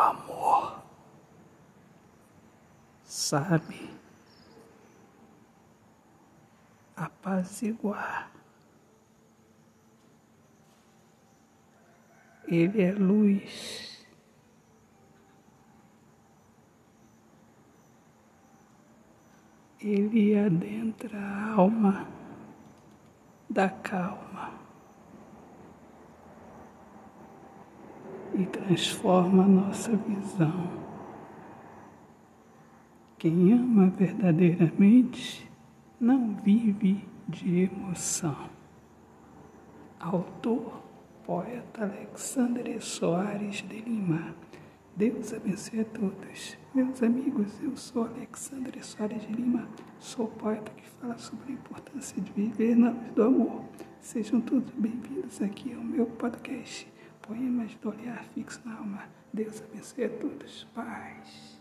amor sabe apaziguar. Ele é luz. Ele adentra a alma da calma e transforma a nossa visão. Quem ama verdadeiramente não vive de emoção. Autor, poeta Alexandre Soares de Lima. Deus abençoe a todos. Meus amigos, eu sou Alexandre Soares de Lima, sou poeta que fala sobre a importância de viver na luz do amor. Sejam todos bem-vindos aqui ao meu podcast, Poemas do Olhar Fixo na Alma. Deus abençoe a todos. Paz.